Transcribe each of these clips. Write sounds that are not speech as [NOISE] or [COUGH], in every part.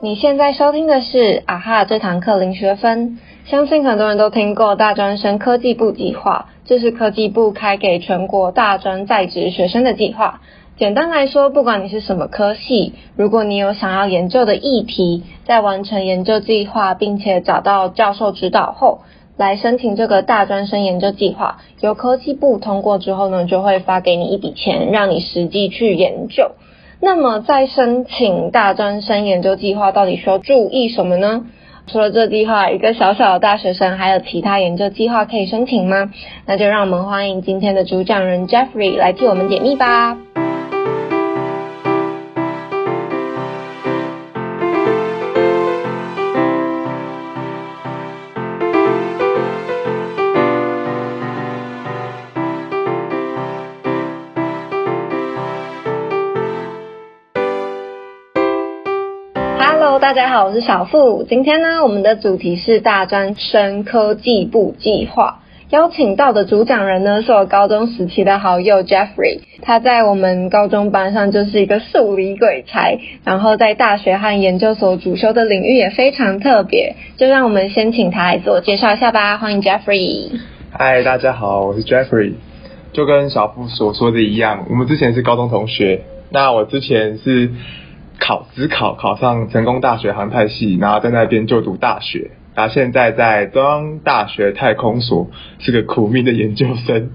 你现在收听的是啊哈这堂课零学分，相信很多人都听过大专生科技部计划，这是科技部开给全国大专在职学生的计划。简单来说，不管你是什么科系，如果你有想要研究的议题，在完成研究计划并且找到教授指导后，来申请这个大专生研究计划，由科技部通过之后呢，就会发给你一笔钱，让你实际去研究。那么在申请大专生研究计划，到底需要注意什么呢？除了这计划，一个小小的大学生还有其他研究计划可以申请吗？那就让我们欢迎今天的主讲人 Jeffrey 来替我们解密吧。大家好，我是小付。今天呢，我们的主题是大专生科技部计划。邀请到的主讲人呢，是我高中时期的好友 Jeffrey。他在我们高中班上就是一个数理鬼才，然后在大学和研究所主修的领域也非常特别。就让我们先请他来自我介绍一下吧。欢迎 Jeffrey。嗨，大家好，我是 Jeffrey。就跟小付所说的一样，我们之前是高中同学。那我之前是。考只考考上成功大学航太系，然后在那边就读大学，然后现在在中央大学太空所是个苦命的研究生。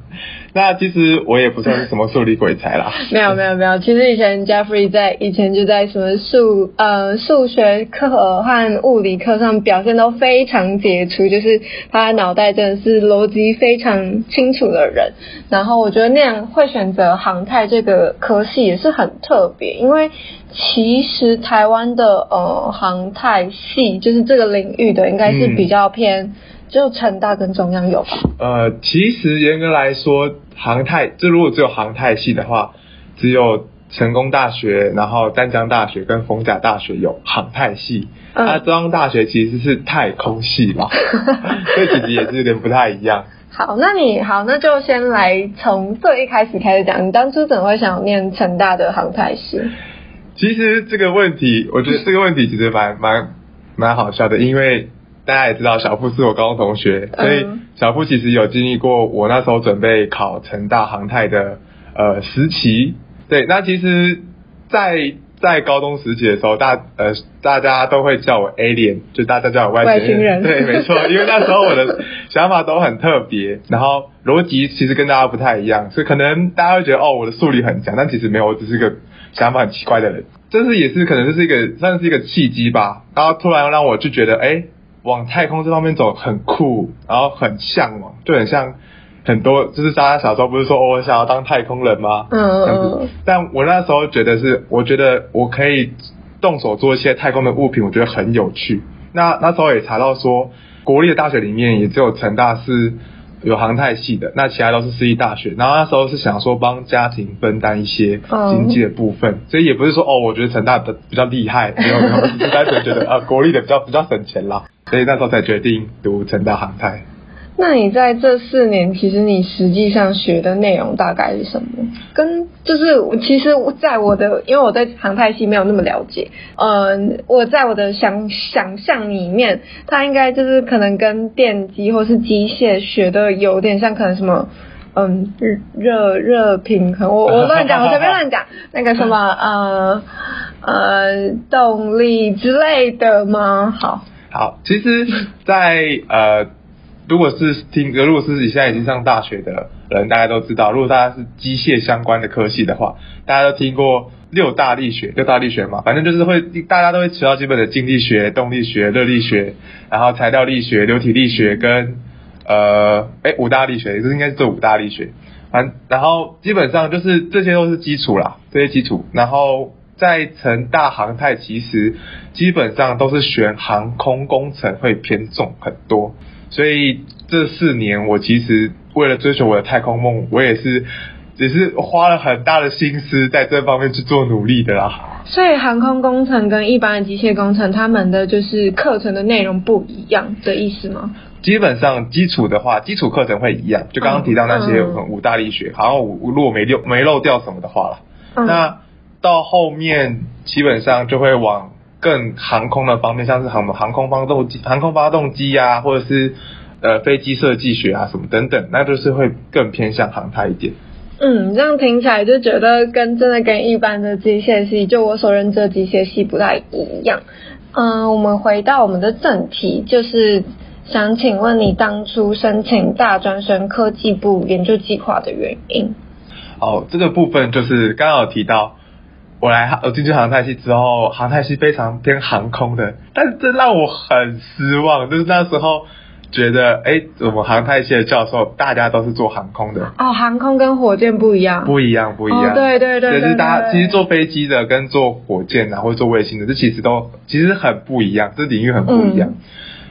那其实我也不算是什么数理鬼才啦。[LAUGHS] 没有没有没有，其实以前 Jeffrey 在以前就在什么数呃数学课和物理课上表现都非常杰出，就是他的脑袋真的是逻辑非常清楚的人。然后我觉得那样会选择航太这个科系也是很特别，因为其实台湾的呃航太系就是这个领域的应该是比较偏。有成大跟中央有吧？呃，其实严格来说，航太就如果只有航太系的话，只有成功大学、然后丹江大学跟逢甲大学有航太系。那中央大学其实是太空系嘛，[LAUGHS] 所以其实也是有点不太一样。好，那你好，那就先来从最一开始开始讲，你当初怎么会想念成大的航太系？其实这个问题，我觉得这个问题其实蛮蛮蛮好笑的，因为。大家也知道小付是我高中同学，所以小付其实有经历过我那时候准备考成大航太的呃时期。对，那其实，在在高中时期的时候，大呃大家都会叫我 alien，就大家叫我外星人。对，没错，因为那时候我的想法都很特别，然后逻辑其实跟大家不太一样，所以可能大家会觉得哦我的数理很强，但其实没有，我只是个想法很奇怪的人。这是也是可能就是一个算是一个契机吧，然后突然让我就觉得哎。往太空这方面走很酷，然后很向往，就很像很多，就是大家小时候不是说我想要当太空人吗？嗯嗯。但我那时候觉得是，我觉得我可以动手做一些太空的物品，我觉得很有趣。那那时候也查到说，国立的大学里面也只有成大是有航太系的，那其他都是私立大学。然后那时候是想说帮家庭分担一些经济的部分，所以也不是说哦，我觉得成大的比较厉害，没有没有，单纯觉得啊，国立的比较比较省钱啦。所以那时候才决定读成大航太。那你在这四年，其实你实际上学的内容大概是什么？跟就是其实，在我的因为我在航太系没有那么了解，嗯，我在我的想想象里面，它应该就是可能跟电机或是机械学的有点像，可能什么嗯热热平衡，我我乱讲，[LAUGHS] 我随便乱讲，那个什么 [LAUGHS] 呃呃动力之类的吗？好。好，其实，在呃，如果是听，如果是你现在已经上大学的人，大家都知道，如果大家是机械相关的科系的话，大家都听过六大力学，六大力学嘛，反正就是会，大家都会学到基本的静力学、动力学、热力学，然后材料力学、流体力学跟呃，哎，五大力学，这应该是这五大力学，反然后基本上就是这些都是基础啦，这些基础，然后。在成大航太，其实基本上都是选航空工程会偏重很多，所以这四年我其实为了追求我的太空梦，我也是只是花了很大的心思在这方面去做努力的啦。所以航空工程跟一般的机械工程，他们的就是课程的内容不一样的意思吗？基本上基础的话，基础课程会一样，就刚刚提到那些五大力学，好像五如果没漏没漏掉什么的话了，那。到后面基本上就会往更航空的方面，像是航航空发动机、航空发动机啊，或者是呃飞机设计学啊什么等等，那就是会更偏向航太一点。嗯，这样听起来就觉得跟真的跟一般的机械系，就我所认知的机械系不太一样。嗯，我们回到我们的正题，就是想请问你当初申请大专生科技部研究计划的原因。哦，这个部分就是刚刚有提到，我来我进去航太系之后，航太系非常偏航空的，但是这让我很失望，就是那时候觉得，哎，我们航太系的教授大家都是做航空的，哦，航空跟火箭不一样。不一样，不一样。哦对对对对就是大家其实坐飞机的跟坐火箭啊，或者做卫星的，这其实都其实很不一样，这领域很不一样。嗯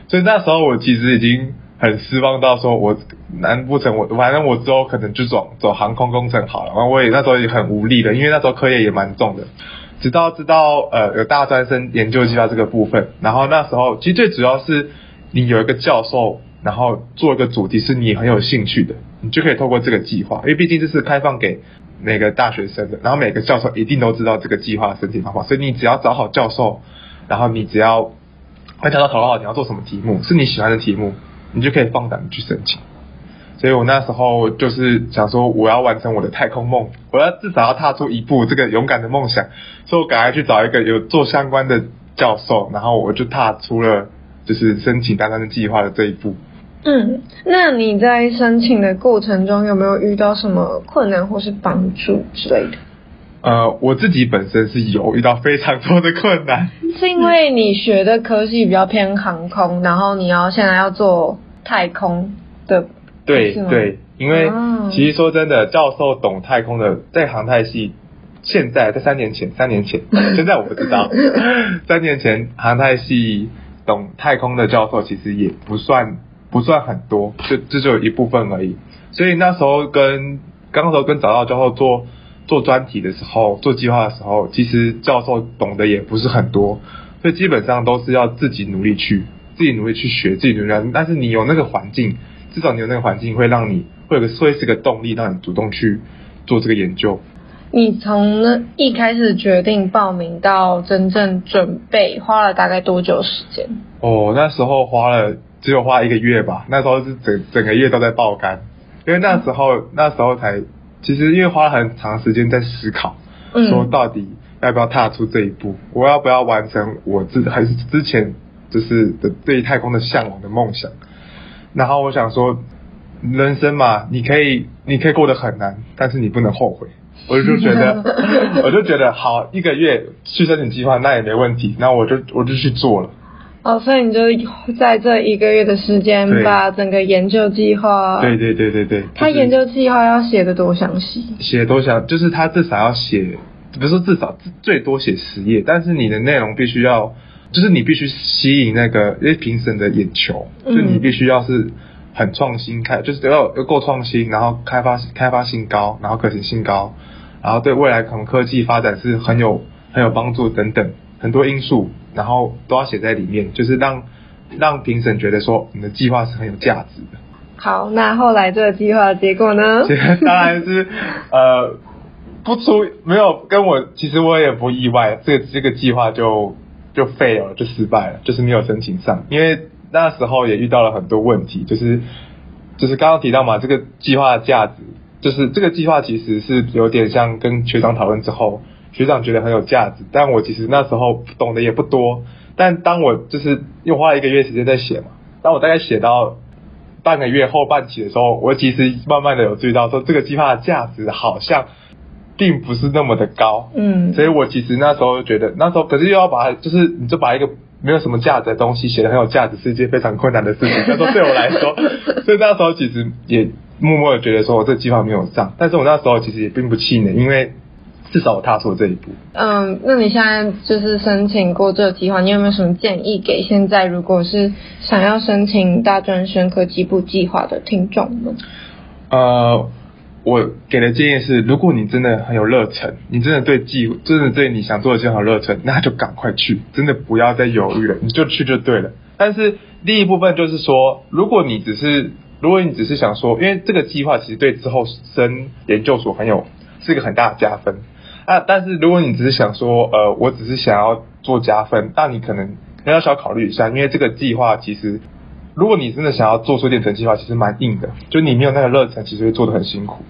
所以那时候我其实已经很失望到说，我难不成我反正我之后可能就走走航空工程好了。然后我也那时候也很无力的，因为那时候课业也蛮重的。直到知道呃有大专生研究计划这个部分，然后那时候其实最主要是你有一个教授，然后做一个主题是你很有兴趣的，你就可以透过这个计划，因为毕竟这是开放给每个大学生的，然后每个教授一定都知道这个计划的申请方法，所以你只要找好教授，然后你只要跟教授讨论好你要做什么题目，是你喜欢的题目，你就可以放胆去申请。所以我那时候就是想说，我要完成我的太空梦，我要至少要踏出一步这个勇敢的梦想，所以我赶快去找一个有做相关的教授，然后我就踏出了就是申请大专生计划的这一步。嗯，那你在申请的过程中有没有遇到什么困难或是帮助之类的？呃，我自己本身是有遇到非常多的困难，[LAUGHS] 是因为你学的科系比较偏航空，然后你要现在要做太空的，对对，因为哦其实说真的，教授懂太空的，在航太系，现在在三年前，三年前，[LAUGHS] 现在我不知道，[LAUGHS] 三年前航太系懂太空的教授其实也不算不算很多，就这就有一部分而已。所以那时候跟刚时候跟找到教授做做专题的时候，做计划的时候，其实教授懂得也不是很多，所以基本上都是要自己努力去，自己努力去学，自己努力。但是你有那个环境，至少你有那个环境会让你会有个会是个动力，让你主动去做这个研究。你从一开始决定报名到真正准备，花了大概多久时间？哦，那时候花了只有花一个月吧，那时候是整整个月都在爆肝，因为那时候那时候才其实因为花了很长时间在思考，嗯说到底要不要踏出这一步，我要不要完成我自还是之前就是的对太空的向往的梦想。然后我想说，人生嘛，你可以你可以过得很难，但是你不能后悔。我就觉得，[LAUGHS] 我就觉得好，一个月去申请计划那也没问题，那我就我就去做了。哦，所以你就在这一个月的时间把整个研究计划，对对对对对，就是他研究计划要写的多详细？写多详，就是他至少要写，不是说至少最多写十页，但是你的内容必须要，就是你必须吸引那个因为评审的眼球，嗯就你必须要是很创新开，就是要要够创新，然后开发开发性高，然后可行性高，然后对未来可能科技发展是很有很有帮助等等很多因素，然后都要写在里面，就是让让评审觉得说你的计划是很有价值的。好，那后来这个计划的结果呢？当然是呃不出没有跟我，其实我也不意外，这个这个计划就就废了，就失败了，就是没有申请上，因为那时候也遇到了很多问题，就是就是刚刚提到嘛，这个计划的价值，就是这个计划其实是有点像跟学长讨论之后，学长觉得很有价值，但我其实那时候懂得也不多，但当我就是又花了一个月时间在写嘛，当我大概写到半个月后半期的时候，我其实慢慢的有注意到说，这个计划的价值好像并不是那么的高，嗯所以我其实那时候觉得，那时候可是又要把它，就是你就把一个没有什么价值的东西写得很有价值，是一件非常困难的事情。[LAUGHS] 那时候对我来说，所以那时候其实也默默的觉得说我这计划没有上，但是我那时候其实也并不气馁，因为至少我踏出了这一步。嗯，那你现在就是申请过这个计划，你有没有什么建议给现在如果是想要申请大专生科技部计划的听众们？呃，我给的建议是，如果你真的很有热忱，你真的对计，真的对你想做的计划有热忱，那就赶快去，真的不要再犹豫了，你就去就对了。但是第一部分就是说，如果你只是，如果你只是想说，因为这个计划其实对之后升研究所很有是一个很大的加分啊。但是如果你只是想说，呃，我只是想要做加分，但你可能要小考虑一下，因为这个计划其实，如果你真的想要做出一点成绩的话，其实蛮硬的，就你没有那个热忱，其实会做的很辛苦。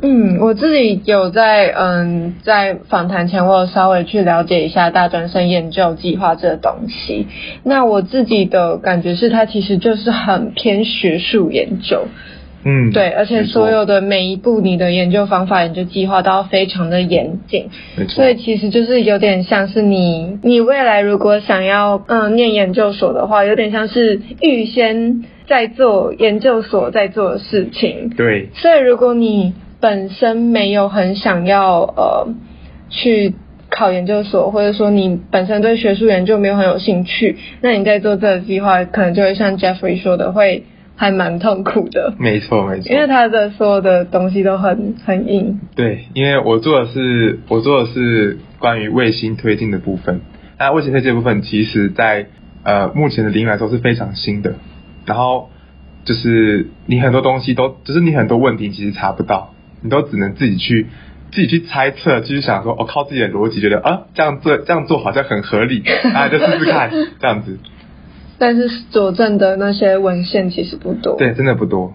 嗯，我自己有在嗯在访谈前，我有稍微去了解一下大专生研究计划这个东西。那我自己的感觉是，它其实就是很偏学术研究。嗯，对，而且所有的每一步你的研究方法、研究计划都要非常的严谨。所以其实就是有点像是你你未来如果想要嗯念研究所的话，有点像是预先在做研究所在做的事情。对，所以如果你本身没有很想要呃去考研究所，或者说你本身对学术研究没有很有兴趣，那你在做这个计划，可能就会像 Jeffrey 说的，会还蛮痛苦的。没错没错，因为他的所有的东西都很很硬。对，因为我做的是我做的是关于卫星推进的部分，那卫星推进部分其实在呃目前的领域来说是非常新的，然后就是你很多东西都，就是你很多问题其实查不到。你都只能自己去自己去猜测，就是想说，哦，靠自己的逻辑觉得啊，这样做这样做好像很合理，啊，就试试看这样子。但是佐证的那些文献其实不多。对，真的不多。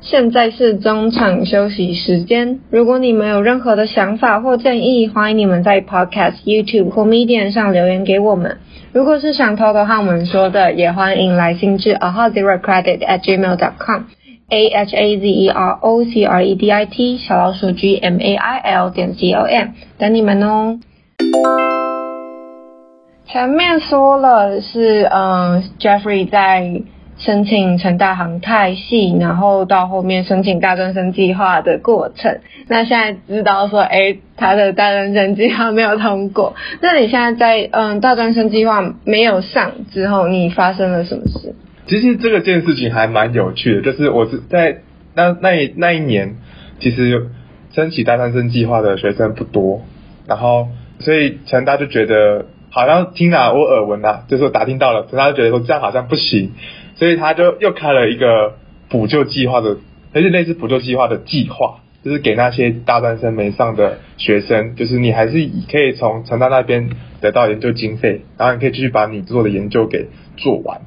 现在是中场休息时间。如果你们有任何的想法或建议，欢迎你们在 Podcast、YouTube 或 Medium 上留言给我们。如果是想偷偷和我们说的，也欢迎来信至 a h a zero credit at gmail dot com。a h a z e r o c r e d i t 小老鼠 g m a i l 点 c o m 等你们哦。前面说了是嗯，Jeffrey 在申请成大航太系，然后到后面申请大专生计划的过程。那现在知道说，哎，他的大专生计划没有通过。那你现在在嗯大专生计划没有上之后，你发生了什么事？其实这个件事情还蛮有趣的，就是我是在那那那一年，其实申请大专生计划的学生不多，然后所以成大就觉得好像听了我耳闻啦，就是打听到了，成大就觉得说这样好像不行，所以他就又开了一个补救计划的，而且类似补救计划的计划，就是给那些大专生没上的学生，就是你还是可以从成大那边得到研究经费，然后你可以继续把你做的研究给做完。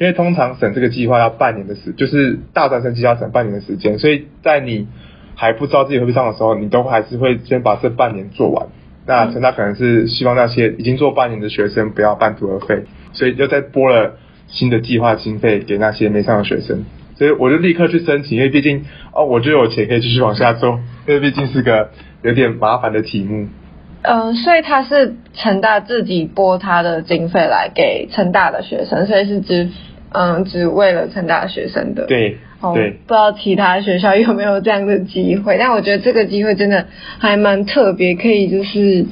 因为通常审这个计划要半年的时，就是大专生计划审半年的时间，所以在你还不知道自己会不会上的时候，你都还是会先把这半年做完。那成大可能是希望那些已经做半年的学生不要半途而废，所以又再拨了新的计划经费给那些没上的学生。所以我就立刻去申请，因为毕竟哦，我就有钱可以继续往下做，[LAUGHS] 因为毕竟是个有点麻烦的题目。嗯，所以他是成大自己拨他的经费来给成大的学生，所以是只嗯只为了成大学生的。对，对，不知道其他学校有没有这样的机会，[LAUGHS] 但我觉得这个机会真的还蛮特别，可以就是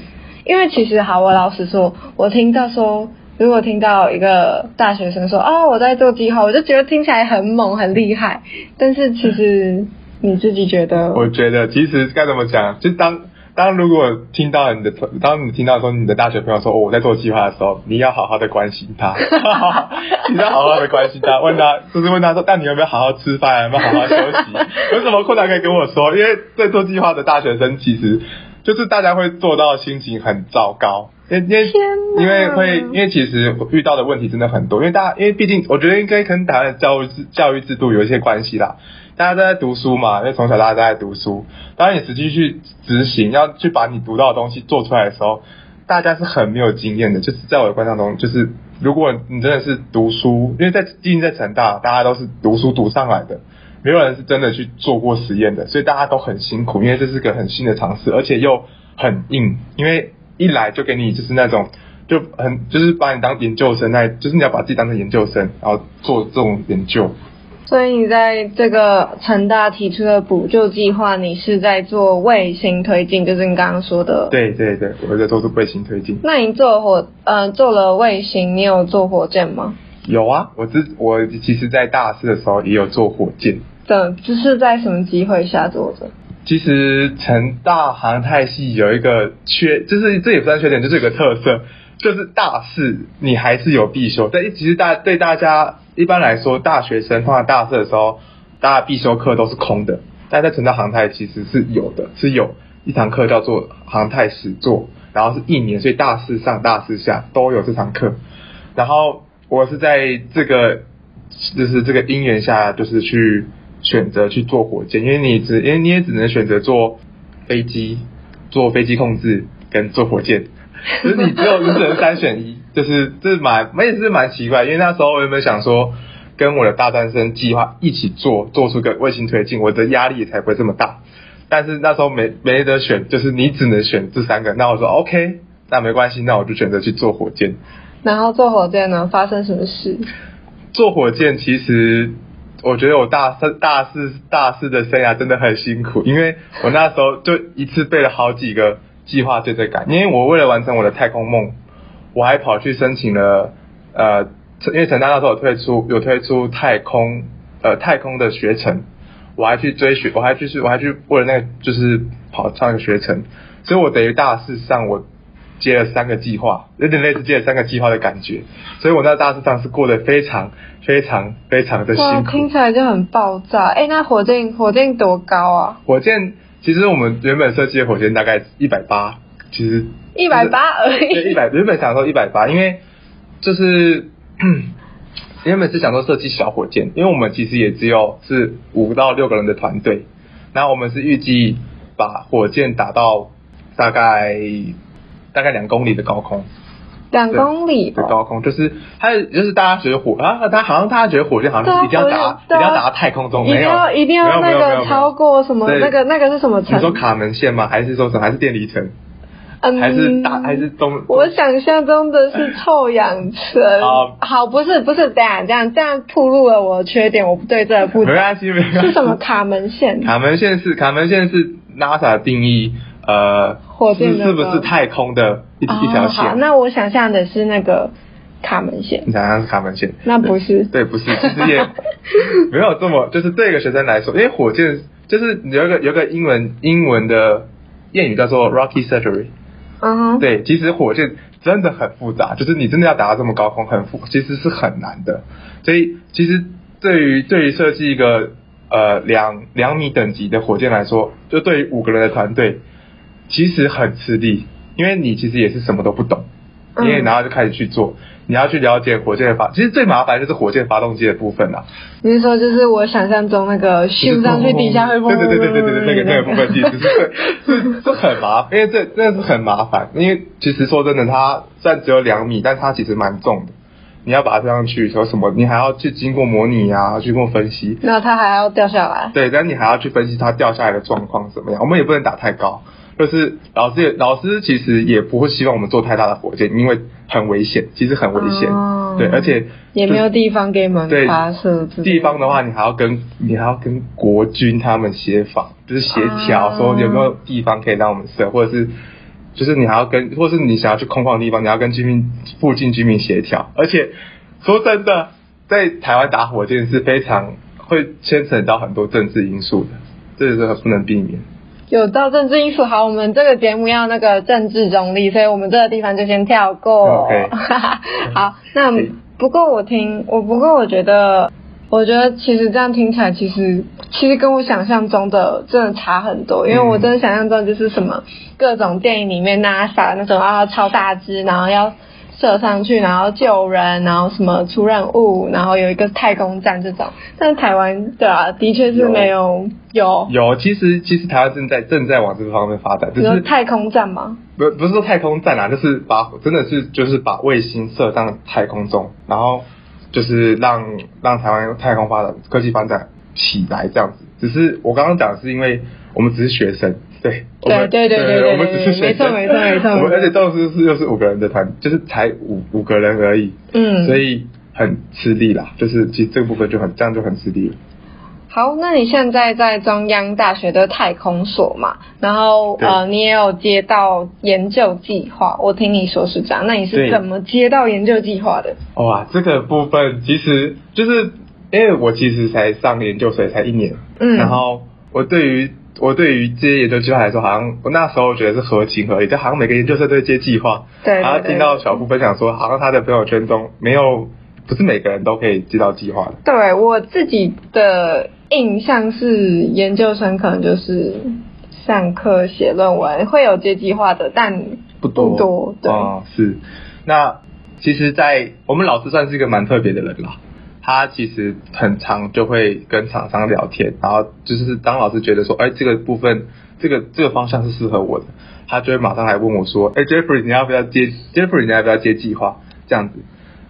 因为其实好，我老实说，我听到说如果听到一个大学生说哦我在做计划，我就觉得听起来很猛很厉害，但是其实你自己觉得？我觉得其实该怎么讲，就当。当如果听到你的，当你听到说你的大学朋友说哦我在做计划的时候，你要好好的关心他，[LAUGHS] 你要好好的关心他，问他就是问他说，但你有没有好好吃饭，有没有好好休息？有什么困难可以跟我说？因为在做计划的大学生，其实就是大家会做到心情很糟糕，因为因为会因为其实遇到的问题真的很多，因为大家因为毕竟我觉得应该跟台湾的教育制教育制度有一些关系啦。大家都在读书嘛，因为从小大家都在读书。当你实际去执行，要去把你读到的东西做出来的时候，大家是很没有经验的。就是在我的观察中，就是如果你真的是读书，因为在毕竟在成大，大家都是读书读上来的，没有人是真的去做过实验的，所以大家都很辛苦，因为这是个很新的尝试，而且又很硬。因为一来就给你就是那种就很就是把你当研究生，那就是你要把自己当成研究生，然后做这种研究。所以你在这个成大提出的补救计划，你是在做卫星推进，就是你刚刚说的。对对对，我在做是卫星推进。那你做火，呃，做了卫星，你有做火箭吗？有啊，我之我其实，在大四的时候也有做火箭。的，这是在什么机会下做的？其实成大航太系有一个缺，就是这也不算缺点，就是有个特色。就是大四你还是有必修，但其实大对大家一般来说，大学生放在大四的时候，大家必修课都是空的。但在成大航太其实是有的，是有一堂课叫做航太实作，然后是一年，所以大四上大四下都有这堂课。然后我是在这个就是这个因缘下，就是去选择去做火箭，因为你只因为你也只能选择做飞机、做飞机控制跟做火箭，[LAUGHS] 就是你只有你只能三选一，就是这蛮我也是蛮奇怪，因为那时候我原本想说跟我的大专生计划一起做，做出个卫星推进，我的压力才不会这么大。但是那时候没没得选，就是你只能选这三个。那我说 OK，那没关系，那我就选择去做火箭。然后做火箭呢，发生什么事？做火箭其实，我觉得我大三、大四、大四的生涯真的很辛苦，因为我那时候就一次背了好几个计划对对感，因为我为了完成我的太空梦，我还跑去申请了呃，因为陈大那时候有推出有推出太空呃太空的学程，我还去追学，我还去我还去为了那个就是跑上一个学程，所以我等于大四上我。接了三个计划，有点类似接了三个计划的感觉，所以我那大四上是过得非常非常非常的辛苦。听起来就很爆炸。哎，那火箭火箭多高啊？火箭其实我们原本设计的火箭大概一百八，其实一百八而已。对，一百原本想说一百八，因为就是 [COUGHS] 原本是想说设计小火箭，因为我们其实也只有是五到六个人的团队，然后我们是预计把火箭打到大概。大概两公里的高空，两公里的高空，就是它就是大家觉得火啊，他好像大家觉得火箭好像是一定要打，一定要打到太空中，一定要一定要那个超过什么那个那个是什么层？你说卡门线吗？还是说什么？还是电离层？嗯，还是大还是中？我想象中的是臭氧层。好，不是不是，这样这样这样暴露了我的缺点，我不对这不没关系没关系。是什么卡门线？卡门线是卡门线是 NASA 的定义。呃，火箭是不是太空的一一条线？好，那我想象的是那个卡门线。你想象是卡门线？那不是？对，不是，其实也 [LAUGHS] 没有这么，就是对一个学生来说，因为火箭就是有一个有个英文英文的谚语叫做 Rocky Surgery。对，其实火箭真的很复杂，就是你真的要达到这么高空，很复，其实是很难的。所以其实对于对于设计一个呃两两米等级的火箭来说，就对于五个人的团队。其实很吃力，因为你其实也是什么都不懂，因为然后就开始去做，你要去了解火箭的发，其实最麻烦就是火箭发动机的部分啦。你是说就是我想象中那个咻上去底下会对对对对对对那个那个部分其实是 [LAUGHS] 是很麻烦，因为这真的是很麻烦，因为其实说真的，它虽然只有两米，但它其实蛮重的，你要把它推上去，说什么你还要去经过模拟啊，去过分析，那它还要掉下来，对，但你还要去分析它掉下来的状况怎么样，我们也不能打太高。就是老师也老师其实也不会希望我们做太大的火箭，因为很危险，其实很危险，对，而且也没有地方给我们发射。地方的话，你还要跟你还要跟国军他们协防，就是协调说有没有地方可以让我们射，或者是就是你还要跟，或是你想要去空旷的地方，你要跟居民附近居民协调。而且说真的，在台湾打火箭是非常会牵扯到很多政治因素的，这个是不能避免。有到政治因素，好，我们这个节目要那个政治中立，所以我们这个地方就先跳过。[LAUGHS] 好，那不过我听我不过我觉得，我觉得其实这样听起来，其实其实跟我想象中的真的差很多，因为我真的想象中就是什么各种电影里面 NASA 那种啊超大只，然后要。射上去，然后救人，然后什么出任务，然后有一个太空站这种。但是台湾对啊，的确是没有有有。其实其实台湾正在正在往这个方面发展，就是太空站吗？不不是说太空站啊，就是把真的是就是把卫星射上太空中，然后就是让让台湾太空发展科技发展起来这样子。只是我刚刚讲的是因为我们只是学生。对，对对对对对，我们只是没错没错没错。我们而且当时是又是五个人的团，就是才五五个人而已，嗯，所以很吃力啦。就是其实这个部分就很这样就很吃力。好，那你现在在中央大学的太空所嘛？然后呃，你也有接到研究计划，我听你说是这样。那你是怎么接到研究计划的？哇，这个部分其实就是因为我其实才上研究所才一年，嗯，然后我对于。我对于接研究计划来说，好像我那时候觉得是合情合理，就好像每个研究生都接计划。对。然后听到小布分享说，好像他的朋友圈中没有，不是每个人都可以接到计划的。对我自己的印象是，研究生可能就是上课写论文会有接计划的，但不多不多对哦是。那其实，在我们老师算是一个蛮特别的人啦。他其实很常就会跟厂商聊天，然后就是当老师觉得说，哎，这个部分这个这个方向是适合我的，他就会马上来问我说，哎，Jeffrey 你要不要接？Jeffrey 你要不要接计划？这样子，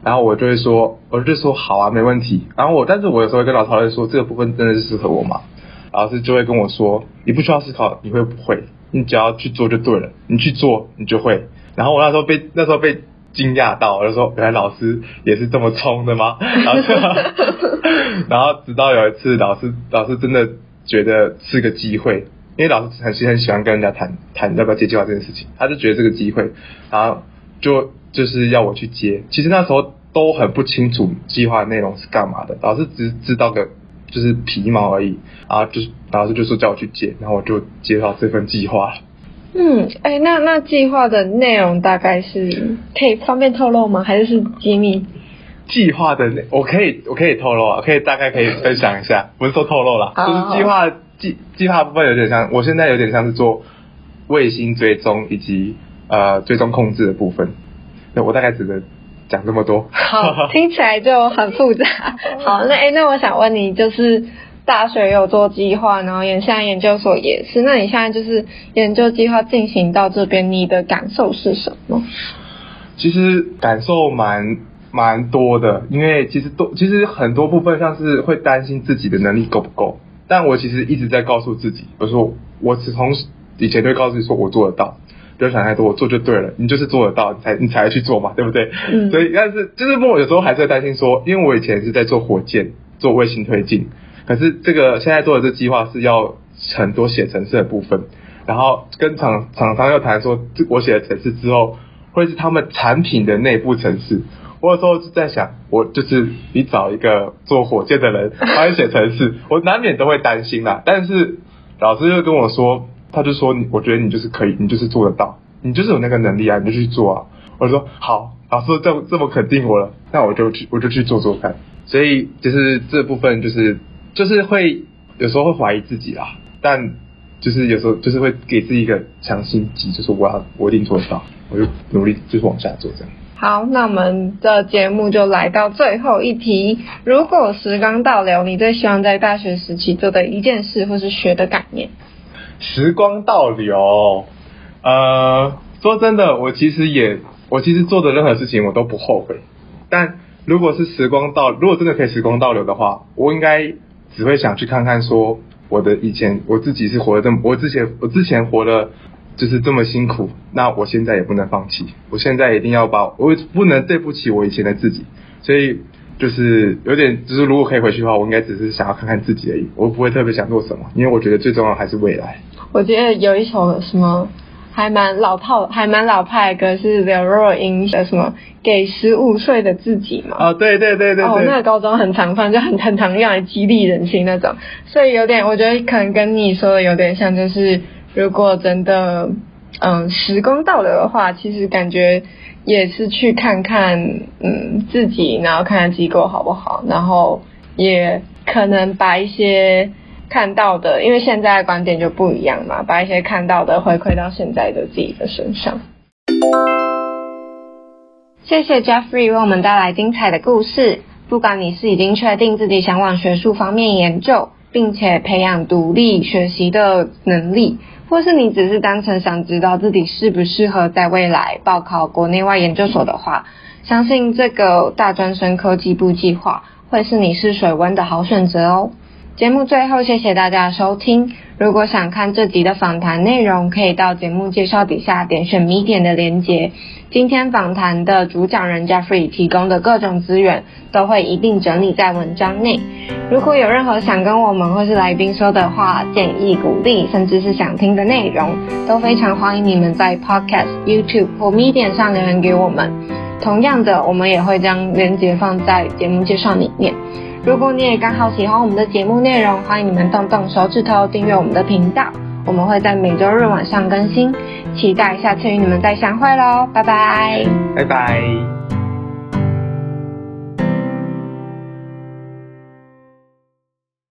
然后我就会说，我就说好啊，没问题。然后我，但是我有时候会跟老师讨论说，这个部分真的是适合我吗？老师就会跟我说，你不需要思考，你会不会？你只要去做就对了，你去做你就会。然后我那时候被那时候被惊讶到，我就说，原来老师也是这么冲的吗？[LAUGHS] 然后 [LAUGHS] 然后直到有一次，老师老师真的觉得是个机会，因为老师很喜很喜欢跟人家谈谈要不要接计划这件事情，他就觉得这个机会，然后就就是要我去接。其实那时候都很不清楚计划内容是干嘛的，老师只知道个就是皮毛而已，然后就是老师就说叫我去接，然后我就接到这份计划了。嗯，哎，那那计划的内容大概是可以方便透露吗？还是是机密？计划的内，我可以我可以透露啊，可以大概可以分享一下，不是说透露了，就是计划计计划部分有点像，我现在有点像是做卫星追踪以及呃追踪控制的部分，那我大概只能讲这么多。好，[LAUGHS] 听起来就很复杂。好，那哎，那我想问你，就是大学有做计划，然后研现在研究所也是，那你现在就是研究计划进行到这边，你的感受是什么？其实感受蛮蛮多的，因为其实都其实很多部分像是会担心自己的能力够不够，但我其实一直在告诉自己，我说我是从以前就会告诉自己说我做得到，不要想太多，我做就对了，你就是做得到，你才你才去做嘛，对不对？嗯所以但是就是我有时候还是会担心说，因为我以前是在做火箭，做卫星推进，可是这个现在做的这计划是要很多写程式的部分，然后跟厂厂商又谈说，我写的程式之后会是他们产品的内部程式。我有时候就在想，我就是你找一个做火箭的人，帮你写程式，我难免都会担心啦。但是老师就跟我说，他就说你，我觉得你就是可以，你就是做得到，你就是有那个能力啊，你就去做啊。我说好，老师这这么肯定我了，那我就去我就去做做看。所以就是这部分就是就是会有时候会怀疑自己啦，但就是有时候就是会给自己一个强心剂，就是我要我一定做得到，我就努力就是往下做这样。好，那我们的节目就来到最后一题。如果时光倒流，你最希望在大学时期做的一件事或是学的概念？时光倒流，呃，说真的，我其实也，我其实做的任何事情我都不后悔。但如果是时光倒，如果真的可以时光倒流的话，我应该只会想去看看说，我的以前我自己是活得这么，我之前我之前活的就是这么辛苦，那我现在也不能放弃，我现在一定要把，我不能对不起我以前的自己，所以。就是有点，就是如果可以回去的话，我应该只是想要看看自己而已，我不会特别想做什么，因为我觉得最重要还是未来。我觉得有一首什么还蛮老套、还蛮老派的歌，是刘若英的什么“给十五岁的自己”嘛。哦，对对对对对。哦，那个高中很常放，就很很常用来激励人心那种，所以有点，我觉得可能跟你说的有点像，就是如果真的嗯时光倒流的话，其实感觉也是去看看嗯自己，然后看看机构好不好，然后也可能把一些看到的，因为现在的观点就不一样嘛，把一些看到的回馈到现在的自己的身上。谢谢 Jeffrey 为我们带来精彩的故事。不管你是已经确定自己想往学术方面研究，并且培养独立学习的能力，或是你只是单纯想知道自己适不适合在未来报考国内外研究所的话，相信这个大专生科技部计划会是你试水温的好选择哦。节目最后，谢谢大家收听。如果想看这集的访谈内容，可以到节目介绍底下点选米点的连结。今天访谈的主讲人 Jeffrey 提供的各种资源，都会一并整理在文章内。如果有任何想跟我们或是来宾说的话、建议、鼓励，甚至是想听的内容，都非常欢迎你们在 Podcast、YouTube 或 Medium 上留言给我们。同样的，我们也会将链接放在节目介绍里面。如果你也刚好喜欢我们的节目内容，欢迎你们动动手指头订阅我们的频道。我们会在每周日晚上更新，期待下次与你们再相会喽，拜拜。拜拜。